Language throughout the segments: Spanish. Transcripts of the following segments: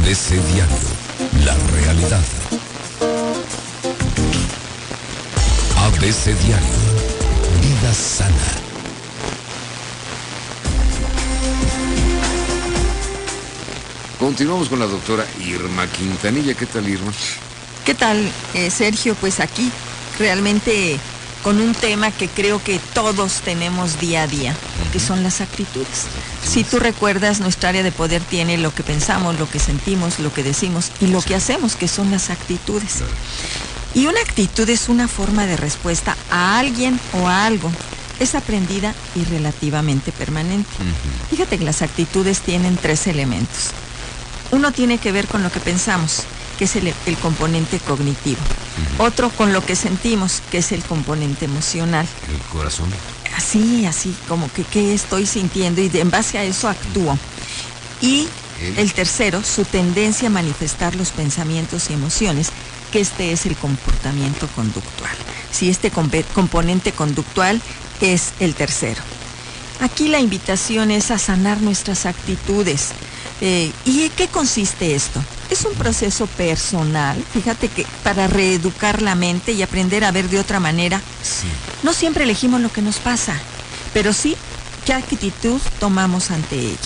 ABC Diario, la realidad. ABC Diario, vida sana. Continuamos con la doctora Irma Quintanilla. ¿Qué tal, Irma? ¿Qué tal, eh, Sergio? Pues aquí realmente con un tema que creo que todos tenemos día a día, que son las actitudes. Si tú recuerdas, nuestra área de poder tiene lo que pensamos, lo que sentimos, lo que decimos y lo que hacemos, que son las actitudes. Y una actitud es una forma de respuesta a alguien o a algo. Es aprendida y relativamente permanente. Fíjate que las actitudes tienen tres elementos. Uno tiene que ver con lo que pensamos, que es el, el componente cognitivo. Otro con lo que sentimos, que es el componente emocional. El corazón. Así, así, como que qué estoy sintiendo y de- en base a eso actúo. Y el tercero, su tendencia a manifestar los pensamientos y emociones, que este es el comportamiento conductual. Si este componente conductual es el tercero. Aquí la invitación es a sanar nuestras actitudes. Eh, ¿Y en qué consiste esto? Es un proceso personal, fíjate que para reeducar la mente y aprender a ver de otra manera, Sí. no siempre elegimos lo que nos pasa, pero sí qué actitud tomamos ante ella.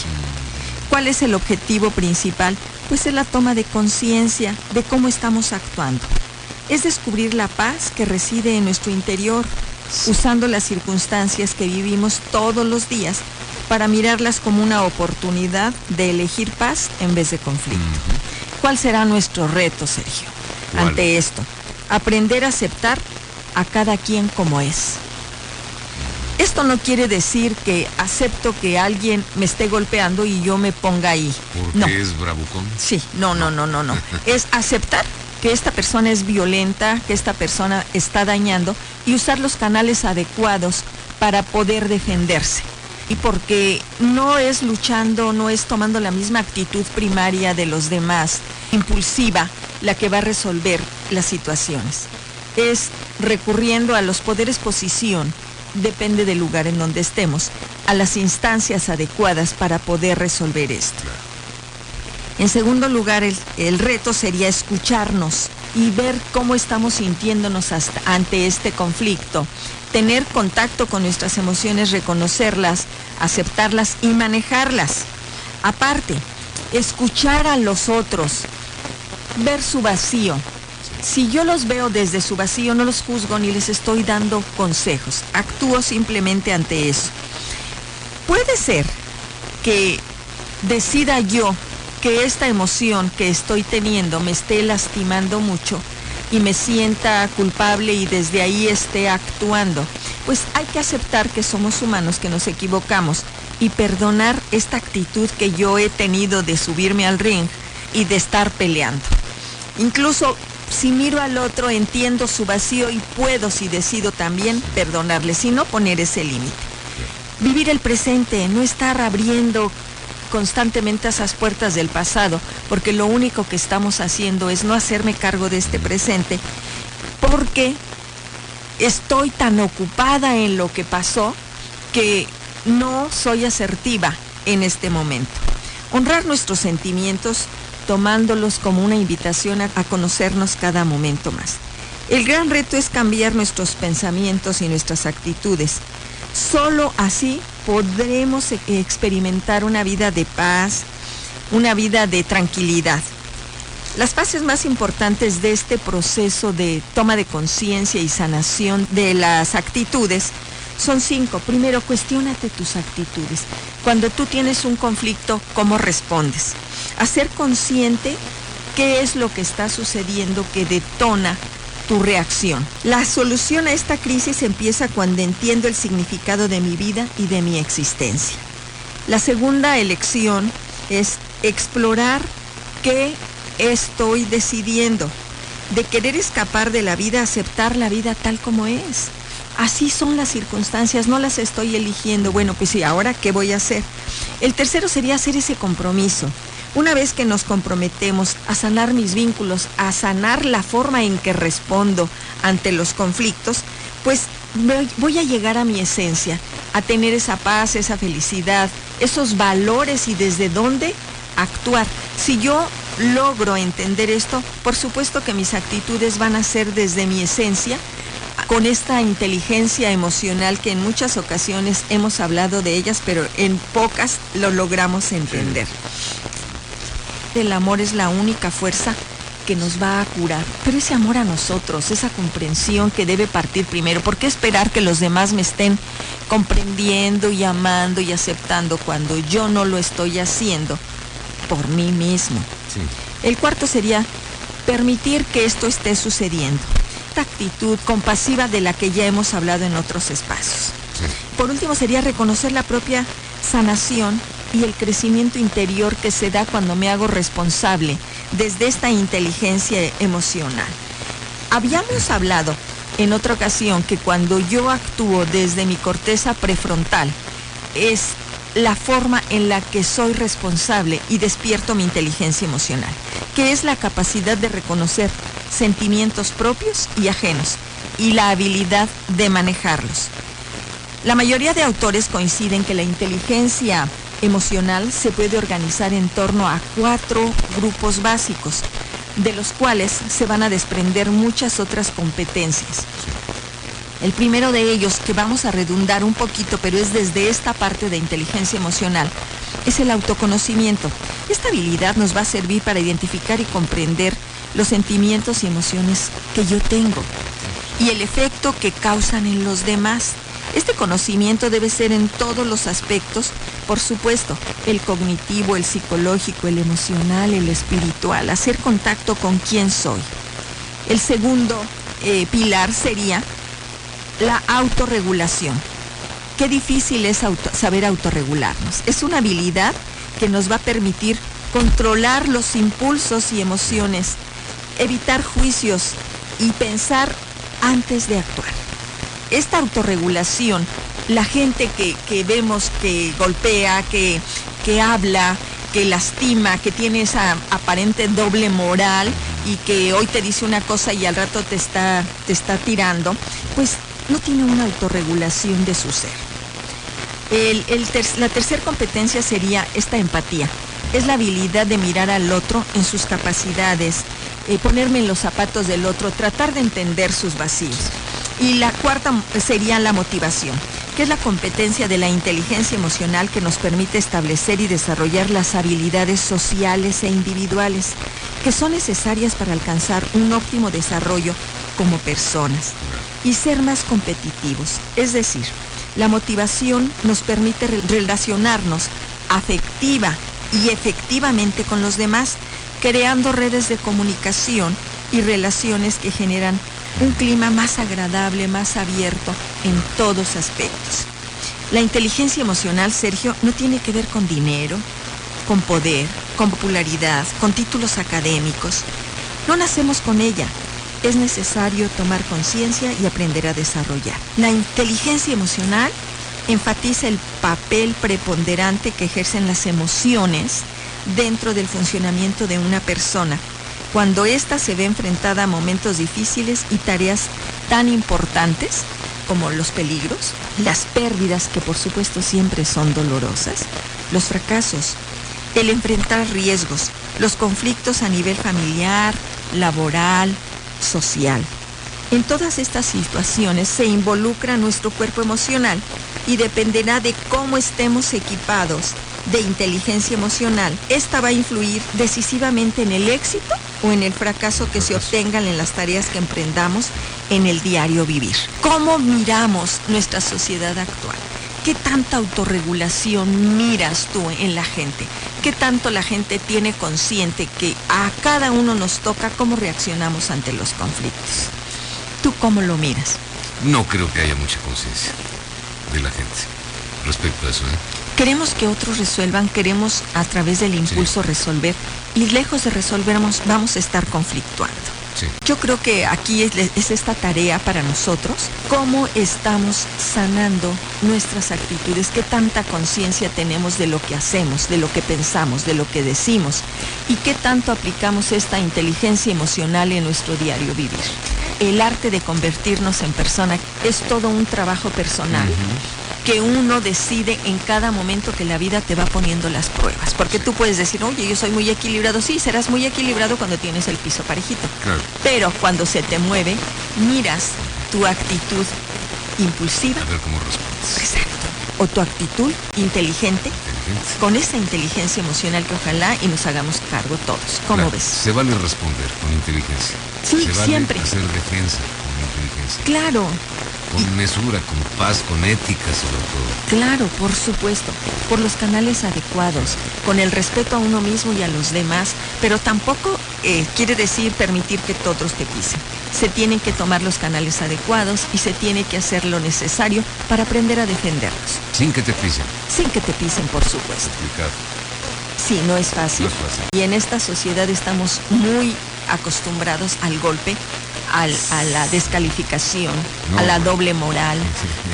¿Cuál es el objetivo principal? Pues es la toma de conciencia de cómo estamos actuando. Es descubrir la paz que reside en nuestro interior, usando las circunstancias que vivimos todos los días para mirarlas como una oportunidad de elegir paz en vez de conflicto. ¿Cuál será nuestro reto, Sergio, ante esto? Aprender a aceptar a cada quien como es. Esto no quiere decir que acepto que alguien me esté golpeando y yo me ponga ahí. Porque No. es bravucón. Sí, no, no, no, no, no. Es aceptar que esta persona es violenta, que esta persona está dañando y usar los canales adecuados para poder defenderse. Y porque no es luchando, no es tomando la misma actitud primaria de los demás, impulsiva, la que va a resolver las situaciones. Es recurriendo a los poderes posición, depende del lugar en donde estemos, a las instancias adecuadas para poder resolver esto. En segundo lugar, el, el reto sería escucharnos y ver cómo estamos sintiéndonos hasta- ante este conflicto. Tener contacto con nuestras emociones, reconocerlas, aceptarlas y manejarlas. Aparte, escuchar a los otros, ver su vacío. Si yo los veo desde su vacío, no los juzgo ni les estoy dando consejos. Actúo simplemente ante eso. Puede ser que decida yo que esta emoción que estoy teniendo me esté lastimando mucho y me sienta culpable y desde ahí esté actuando, pues hay que aceptar que somos humanos, que nos equivocamos y perdonar esta actitud que yo he tenido de subirme al ring y de estar peleando. Incluso si miro al otro, entiendo su vacío y puedo, si decido también, perdonarle, si no poner ese límite vivir el presente, no estar abriendo constantemente esas puertas del pasado, porque lo único que estamos haciendo es no hacerme cargo de este presente, porque estoy tan ocupada en lo que pasó que no soy asertiva en este momento. Honrar nuestros sentimientos tomándolos como una invitación a, a conocernos cada momento más. El gran reto es cambiar nuestros pensamientos y nuestras actitudes. Solo así podremos e- experimentar una vida de paz, una vida de tranquilidad. Las fases más importantes de este proceso de toma de conciencia y sanación de las actitudes son cinco. Primero, cuestiónate tus actitudes. Cuando tú tienes un conflicto, ¿cómo respondes? Hacer consciente qué es lo que está sucediendo que detona tu reacción. La solución a esta crisis empieza cuando entiendo el significado de mi vida y de mi existencia. La segunda elección es explorar qué estoy decidiendo. De querer escapar de la vida, aceptar la vida tal como es. Así son las circunstancias, no las estoy eligiendo. Bueno, pues sí, ahora qué voy a hacer. El tercero sería hacer ese compromiso. Una vez que nos comprometemos a sanar mis vínculos, a sanar la forma en que respondo ante los conflictos, pues voy- a llegar a mi esencia, a tener esa paz, esa felicidad, esos valores y desde dónde actuar. Si yo logro entender esto, por supuesto que mis actitudes van a ser desde mi esencia, con esta inteligencia emocional que en muchas ocasiones hemos hablado de ellas, pero en pocas lo logramos entender. El amor es la única fuerza que nos va a curar. Pero ese amor a nosotros, esa comprensión que debe partir primero, ¿por qué esperar que los demás me estén comprendiendo y amando y aceptando cuando yo no lo estoy haciendo por mí mismo? El cuarto sería permitir que esto esté sucediendo. Esta actitud compasiva de la que ya hemos hablado en otros espacios. Por último sería reconocer la propia sanación y el crecimiento interior que se da cuando me hago responsable desde esta inteligencia emocional. Habíamos hablado en otra ocasión que cuando yo actúo desde mi corteza prefrontal es la forma en la que soy responsable y despierto mi inteligencia emocional, que es la capacidad de reconocer sentimientos propios y ajenos y la habilidad de manejarlos. La mayoría de autores coinciden que la inteligencia emocional se puede organizar en torno a cuatro grupos básicos, de los cuales se van a desprender muchas otras competencias. El primero de ellos, que vamos a redundar un poquito, pero es desde esta parte de inteligencia emocional, es el autoconocimiento. Esta habilidad nos va a servir para identificar y comprender los sentimientos y emociones que yo tengo y el efecto que causan en los demás. Este conocimiento debe ser en todos los aspectos, por supuesto, el cognitivo, el psicológico, el emocional, el espiritual, hacer contacto con quién soy. El segundo eh, pilar sería la autorregulación. Qué difícil es saber autorregularnos. Es una habilidad que nos va a permitir controlar los impulsos y emociones, evitar juicios y pensar antes de actuar esta autorregulación, la gente que, vemos que golpea, que, que habla, que lastima, que tiene esa aparente doble moral y que hoy te dice una cosa y al rato te está, te está tirando, pues no tiene una autorregulación de su ser. la tercera competencia sería esta empatía. Es la habilidad de mirar al otro en sus capacidades, eh, ponerme en los zapatos del otro, tratar de entender sus vacíos. Y la cuarta sería la motivación, que es la competencia de la inteligencia emocional que nos permite establecer y desarrollar las habilidades sociales e individuales que son necesarias para alcanzar un óptimo desarrollo como personas y ser más competitivos. Es decir, la motivación nos permite relacionarnos afectiva y efectivamente con los demás, creando redes de comunicación y relaciones que generan un clima más agradable, más abierto en todos aspectos. La inteligencia emocional, Sergio, no tiene que ver con dinero, con poder, con popularidad, con títulos académicos. No nacemos con ella. Es necesario tomar conciencia y aprender a desarrollar. La inteligencia emocional enfatiza el papel preponderante que ejercen las emociones dentro del funcionamiento de una persona cuando ésta se ve enfrentada a momentos difíciles y tareas tan importantes como los peligros, las pérdidas que por supuesto siempre son dolorosas, los fracasos, el enfrentar riesgos, los conflictos a nivel familiar, laboral, social. En todas estas situaciones se involucra nuestro cuerpo emocional y dependerá de cómo estemos equipados de inteligencia emocional. Esta va a influir decisivamente en el éxito o en el fracaso que se obtengan en las tareas que emprendamos en el diario vivir. ¿Cómo miramos nuestra sociedad actual? ¿Qué tanta autorregulación miras tú en la gente? ¿Qué tanto la gente tiene consciente que a cada uno nos toca cómo reaccionamos ante los conflictos? ¿Tú cómo lo miras? No creo que haya mucha conciencia de la gente respecto a eso. ¿eh? Queremos que otros resuelvan, queremos a través del impulso resolver y lejos de resolver vamos a estar conflictuando. Yo creo que aquí es, es, esta tarea para nosotros, cómo estamos sanando nuestras actitudes, qué tanta conciencia tenemos de lo que hacemos, de lo que pensamos, de lo que decimos y qué tanto aplicamos esta inteligencia emocional en nuestro diario vivir. El arte de convertirnos en persona es todo un trabajo personal que uno decide en cada momento que la vida te va poniendo las pruebas. Porque tú puedes decir, oye, yo soy muy equilibrado. Sí, serás muy equilibrado cuando tienes el piso parejito. Claro. Pero cuando se te mueve, miras tu actitud impulsiva. A ver cómo respondes. Exacto. O tu actitud inteligente. Inteligente. Con esa inteligencia emocional que ojalá y nos hagamos cargo todos. ¿Cómo Claro, ves? Se vale responder con inteligencia. Sí, se vale siempre. hacer defensa con inteligencia. Claro, Con mesura, con paz, con ética sobre todo. claro, por supuesto. Por los canales adecuados, con el respeto a uno mismo y a los demás, pero tampoco eh, quiere decir permitir que todos te pisen. Se tienen que tomar los canales adecuados y se tiene que hacer lo necesario para aprender a defenderlos, Sin que te pisen. sin que te pisen, por supuesto. Complicado. Sí, no es fácil. No es fácil. Y en esta sociedad estamos muy acostumbrados al golpe, al- a la descalificación, No. a la doble moral.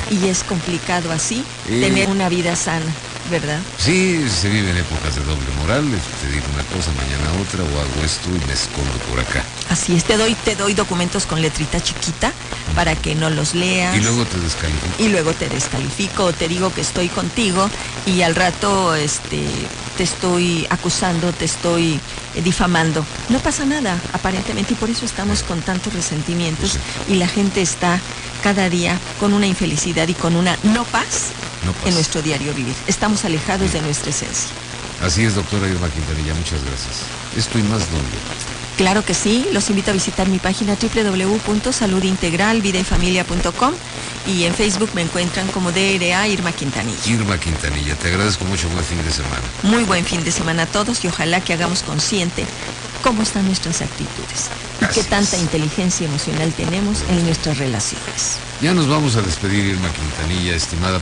Y es complicado así Eh. tener una vida sana, ¿verdad? Sí, se viven épocas de doble moral. Te digo una cosa, mañana otra, o hago esto y me escondo por acá. Así es, te doy, te doy documentos con letrita chiquita para que no los leas. Y luego te descalifico. y luego te descalifico te digo que estoy contigo y al rato este te estoy acusando, te estoy eh, difamando. No pasa nada, aparentemente, y por eso estamos con tantos resentimientos y la gente está cada día con una infelicidad y con una no paz, No paz. en nuestro diario vivir. Estamos alejados de nuestra esencia. Así es, doctora Irma Quintanilla, muchas gracias. Esto y más donde. Claro que sí, los invito a visitar mi página www.saludintegralvidayfamilia.com y en Facebook me encuentran como DRA Irma Quintanilla. Irma Quintanilla, te agradezco mucho, buen fin de semana. Muy buen fin de semana a todos y ojalá que hagamos consciente cómo están nuestras actitudes y qué tanta inteligencia emocional tenemos en nuestras relaciones. Ya nos vamos a despedir, Irma Quintanilla, estimada.